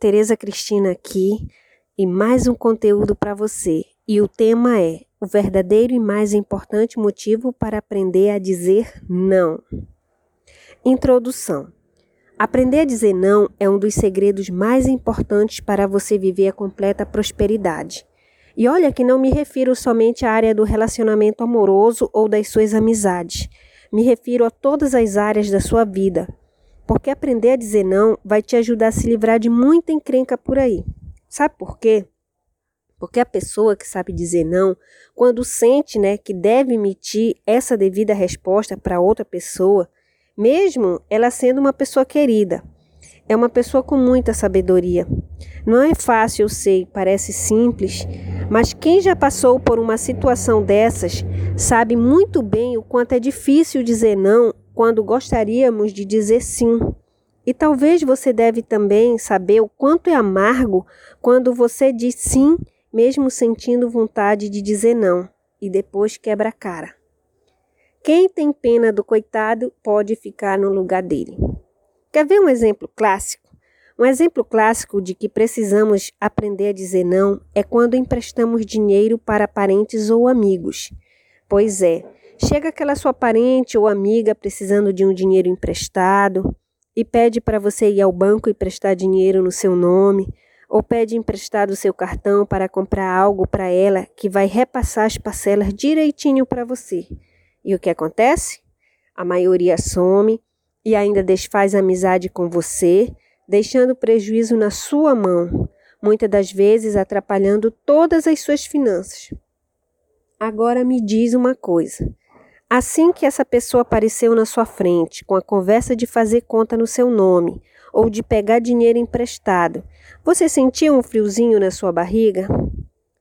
Tereza Cristina aqui e mais um conteúdo para você. E o tema é o verdadeiro e mais importante motivo para aprender a dizer não. Introdução. Aprender a dizer não é um dos segredos mais importantes para você viver a completa prosperidade. E olha que não me refiro somente à área do relacionamento amoroso ou das suas amizades. Me refiro a todas as áreas da sua vida, porque aprender a dizer não vai te ajudar a se livrar de muita encrenca por aí. Sabe por quê? Porque a pessoa que sabe dizer não, quando sente né, que deve emitir essa devida resposta para outra pessoa, mesmo ela sendo uma pessoa querida, é uma pessoa com muita sabedoria. Não é fácil, eu sei, parece simples, mas quem já passou por uma situação dessas sabe muito bem o quanto é difícil dizer não quando gostaríamos de dizer sim. E talvez você deve também saber o quanto é amargo quando você diz sim, mesmo sentindo vontade de dizer não, e depois quebra a cara. Quem tem pena do coitado pode ficar no lugar dele. Quer ver um exemplo clássico? Um exemplo clássico de que precisamos aprender a dizer não é quando emprestamos dinheiro para parentes ou amigos. Pois é, Chega aquela sua parente ou amiga precisando de um dinheiro emprestado e pede para você ir ao banco e prestar dinheiro no seu nome, ou pede emprestado seu cartão para comprar algo para ela que vai repassar as parcelas direitinho para você. E o que acontece? A maioria some e ainda desfaz amizade com você, deixando prejuízo na sua mão, muitas das vezes atrapalhando todas as suas finanças. Agora me diz uma coisa: Assim que essa pessoa apareceu na sua frente, com a conversa de fazer conta no seu nome ou de pegar dinheiro emprestado, você sentiu um friozinho na sua barriga?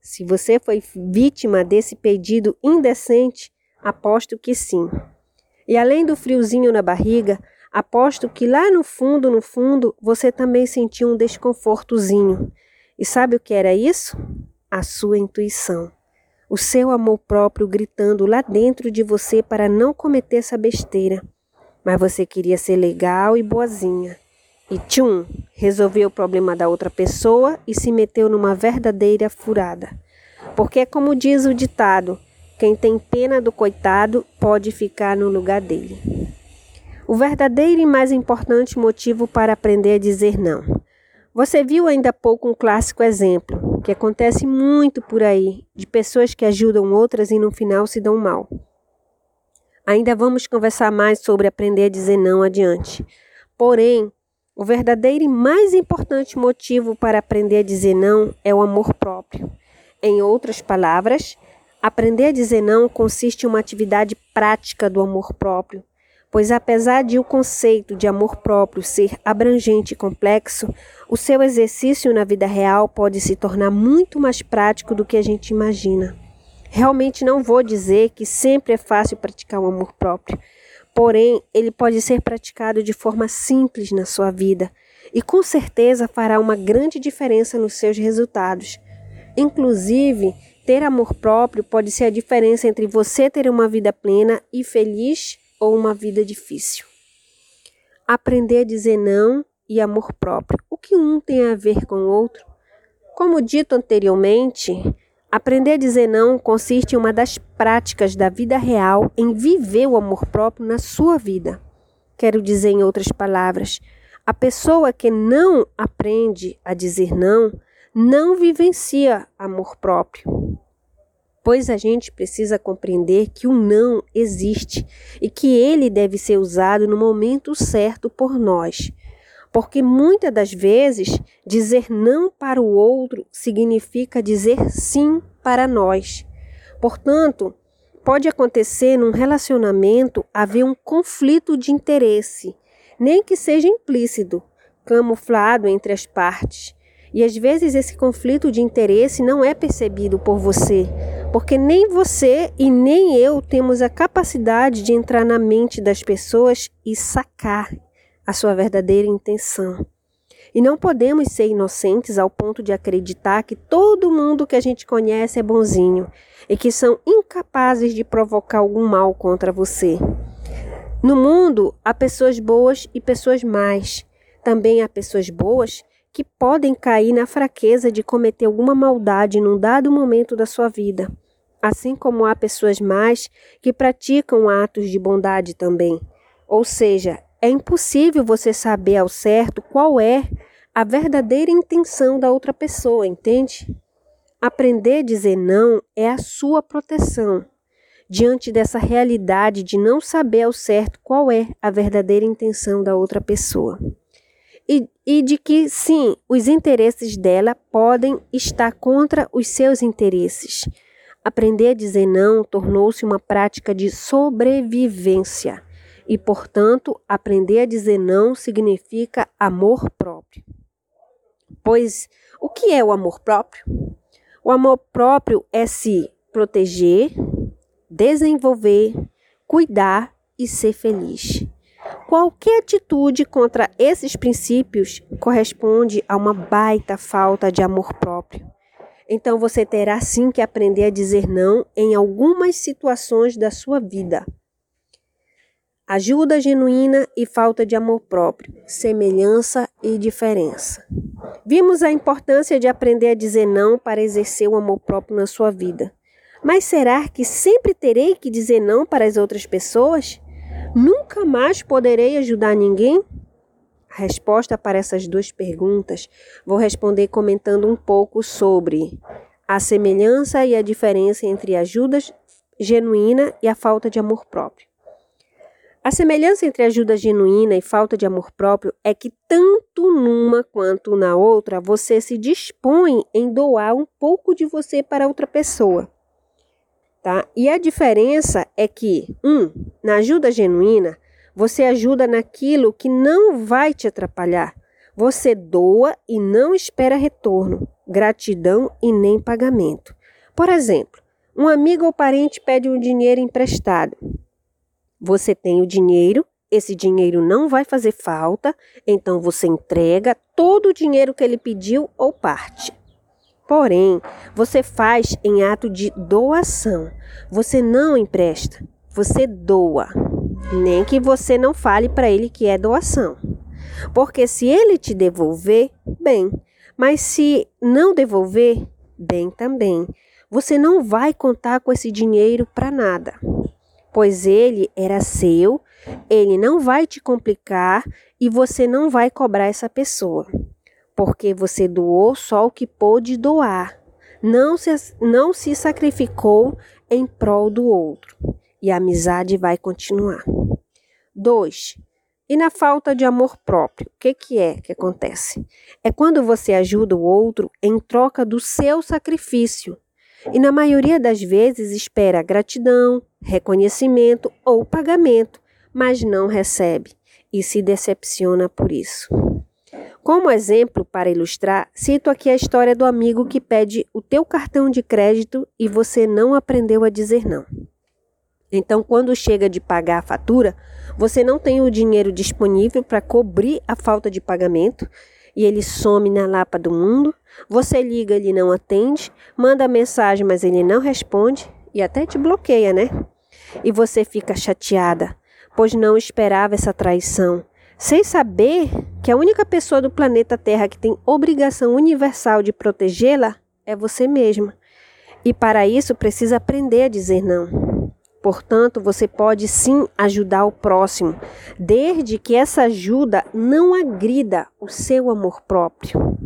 Se você foi vítima desse pedido indecente, aposto que sim. E além do friozinho na barriga, aposto que lá no fundo, no fundo, você também sentiu um desconfortozinho. E sabe o que era isso? A sua intuição o seu amor próprio gritando lá dentro de você para não cometer essa besteira. Mas você queria ser legal e boazinha. E tchum, resolveu o problema da outra pessoa e se meteu numa verdadeira furada. Porque é como diz o ditado: quem tem pena do coitado pode ficar no lugar dele. O verdadeiro e mais importante motivo para aprender a dizer não. Você viu ainda há pouco um clássico exemplo que acontece muito por aí, de pessoas que ajudam outras e no final se dão mal. Ainda vamos conversar mais sobre aprender a dizer não adiante. Porém, o verdadeiro e mais importante motivo para aprender a dizer não é o amor próprio. Em outras palavras, aprender a dizer não consiste em uma atividade prática do amor próprio, pois apesar de o conceito de amor próprio ser abrangente e complexo, o seu exercício na vida real pode se tornar muito mais prático do que a gente imagina. Realmente não vou dizer que sempre é fácil praticar o amor próprio, porém, ele pode ser praticado de forma simples na sua vida e com certeza fará uma grande diferença nos seus resultados. Inclusive, ter amor próprio pode ser a diferença entre você ter uma vida plena e feliz ou uma vida difícil. Aprender a dizer não e amor próprio. O que um tem a ver com o outro? Como dito anteriormente, aprender a dizer não consiste em uma das práticas da vida real em viver o amor próprio na sua vida. Quero dizer, em outras palavras, a pessoa que não aprende a dizer não não vivencia amor próprio pois a gente precisa compreender que o não existe e que ele deve ser usado no momento certo por nós. Porque muitas das vezes dizer não para o outro significa dizer sim para nós. Portanto, pode acontecer num relacionamento haver um conflito de interesse, nem que seja implícito, camuflado entre as partes. E às vezes esse conflito de interesse não é percebido por você, porque nem você e nem eu temos a capacidade de entrar na mente das pessoas e sacar a sua verdadeira intenção. E não podemos ser inocentes ao ponto de acreditar que todo mundo que a gente conhece é bonzinho e que são incapazes de provocar algum mal contra você. No mundo há pessoas boas e pessoas más. Também há pessoas boas que podem cair na fraqueza de cometer alguma maldade num dado momento da sua vida. Assim como há pessoas más que praticam atos de bondade também. Ou seja, é impossível você saber ao certo qual é a verdadeira intenção da outra pessoa, entende? Aprender a dizer não é a sua proteção diante dessa realidade de não saber ao certo qual é a verdadeira intenção da outra pessoa. E, e, de que, sim, os interesses dela podem estar contra os seus interesses. Aprender a dizer não tornou-se uma prática de sobrevivência e, portanto, aprender a dizer não significa amor próprio. Pois o que é o amor próprio? O amor próprio é se proteger, desenvolver, cuidar e ser feliz. Qualquer atitude contra esses princípios corresponde a uma baita falta de amor próprio. Então você terá sim que aprender a dizer não em algumas situações da sua vida. Ajuda genuína e falta de amor próprio, semelhança e diferença. Vimos a importância de aprender a dizer não para exercer o amor próprio na sua vida. Mas será que sempre terei que dizer não para as outras pessoas? Nunca mais poderei ajudar ninguém? A resposta para essas duas perguntas vou responder comentando um pouco sobre a semelhança e a diferença entre ajuda genuína e a falta de amor próprio. A semelhança entre ajuda genuína e falta de amor próprio é que tanto numa quanto na outra você se dispõe em doar um pouco de você para outra pessoa. Tá? E a diferença é que, um, na ajuda genuína, você ajuda naquilo que não vai te atrapalhar. Você doa e não espera retorno, gratidão e nem pagamento. Por exemplo, um amigo ou parente pede um dinheiro emprestado. Você tem o dinheiro, esse dinheiro não vai fazer falta, então você entrega todo o dinheiro que ele pediu ou parte. Porém, você faz em ato de doação. Você não empresta, você doa. Nem que você não fale para ele que é doação. Porque se ele te devolver, bem. Mas se não devolver, bem também. Você não vai contar com esse dinheiro para nada. Pois ele era seu, ele não vai te complicar e você não vai cobrar essa pessoa porque você doou só o que pôde doar, não se, não se sacrificou em prol do outro, e a amizade vai continuar. 2. E na falta de amor próprio, o que, que é que acontece? É quando você ajuda o outro em troca do seu sacrifício, e na maioria das vezes espera gratidão, reconhecimento ou pagamento, mas não recebe e se decepciona por isso. Como exemplo para ilustrar, cito aqui a história do amigo que pede o teu cartão de crédito e você não aprendeu a dizer não. Então, quando chega de pagar a fatura, você não tem o dinheiro disponível para cobrir a falta de pagamento e ele some na lapa do mundo. Você liga, ele não atende, manda mensagem, mas ele não responde e até te bloqueia, né? E você fica chateada, pois não esperava essa traição sem saber que a única pessoa do planeta Terra que tem obrigação universal de protegê-la é você mesma. E para isso precisa aprender a dizer não. Portanto, você pode sim ajudar o próximo, desde que essa ajuda não agrida o seu amor próprio.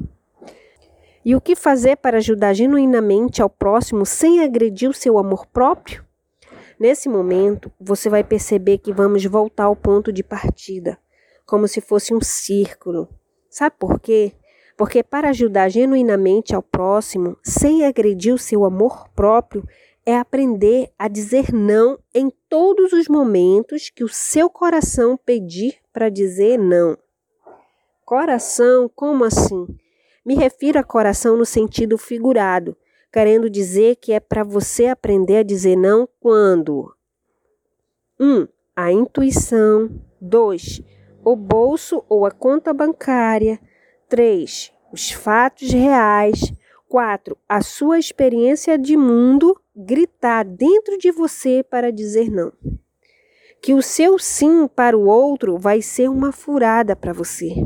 E o que fazer para ajudar genuinamente ao próximo sem agredir o seu amor próprio? Nesse momento, você vai perceber que vamos voltar ao ponto de partida como se fosse um círculo. Sabe por quê? Porque para ajudar genuinamente ao próximo, sem agredir o seu amor próprio, é aprender a dizer não em todos os momentos que o seu coração pedir para dizer não. Coração, como assim? Me refiro a coração no sentido figurado, querendo dizer que é para você aprender a dizer não quando 1. Um, a intuição. 2 o bolso ou a conta bancária. 3. Os fatos reais. 4. A sua experiência de mundo gritar dentro de você para dizer não. Que o seu sim para o outro vai ser uma furada para você.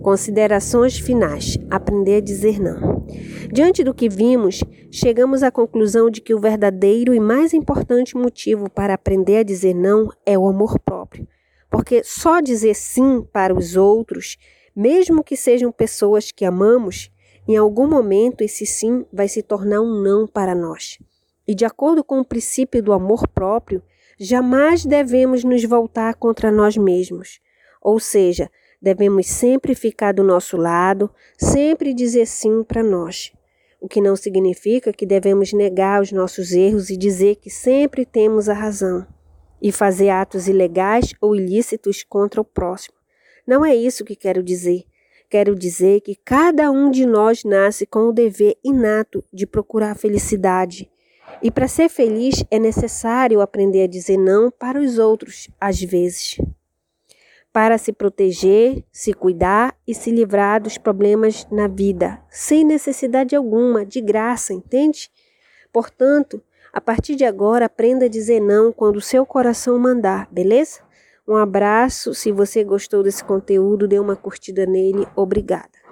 Considerações finais: aprender a dizer não. Diante do que vimos, chegamos à conclusão de que o verdadeiro e mais importante motivo para aprender a dizer não é o amor próprio. Porque só dizer sim para os outros, mesmo que sejam pessoas que amamos, em algum momento esse sim vai se tornar um não para nós. E de acordo com o princípio do amor próprio, jamais devemos nos voltar contra nós mesmos. Ou seja, Devemos sempre ficar do nosso lado, sempre dizer sim para nós. O que não significa que devemos negar os nossos erros e dizer que sempre temos a razão e fazer atos ilegais ou ilícitos contra o próximo. Não é isso que quero dizer. Quero dizer que cada um de nós nasce com o dever inato de procurar felicidade. E para ser feliz é necessário aprender a dizer não para os outros, às vezes para se proteger, se cuidar e se livrar dos problemas na vida, sem necessidade alguma, de graça, entende? Portanto, a partir de agora, aprenda a dizer não quando o seu coração mandar, beleza? Um abraço. Se você gostou desse conteúdo, dê uma curtida nele. Obrigada.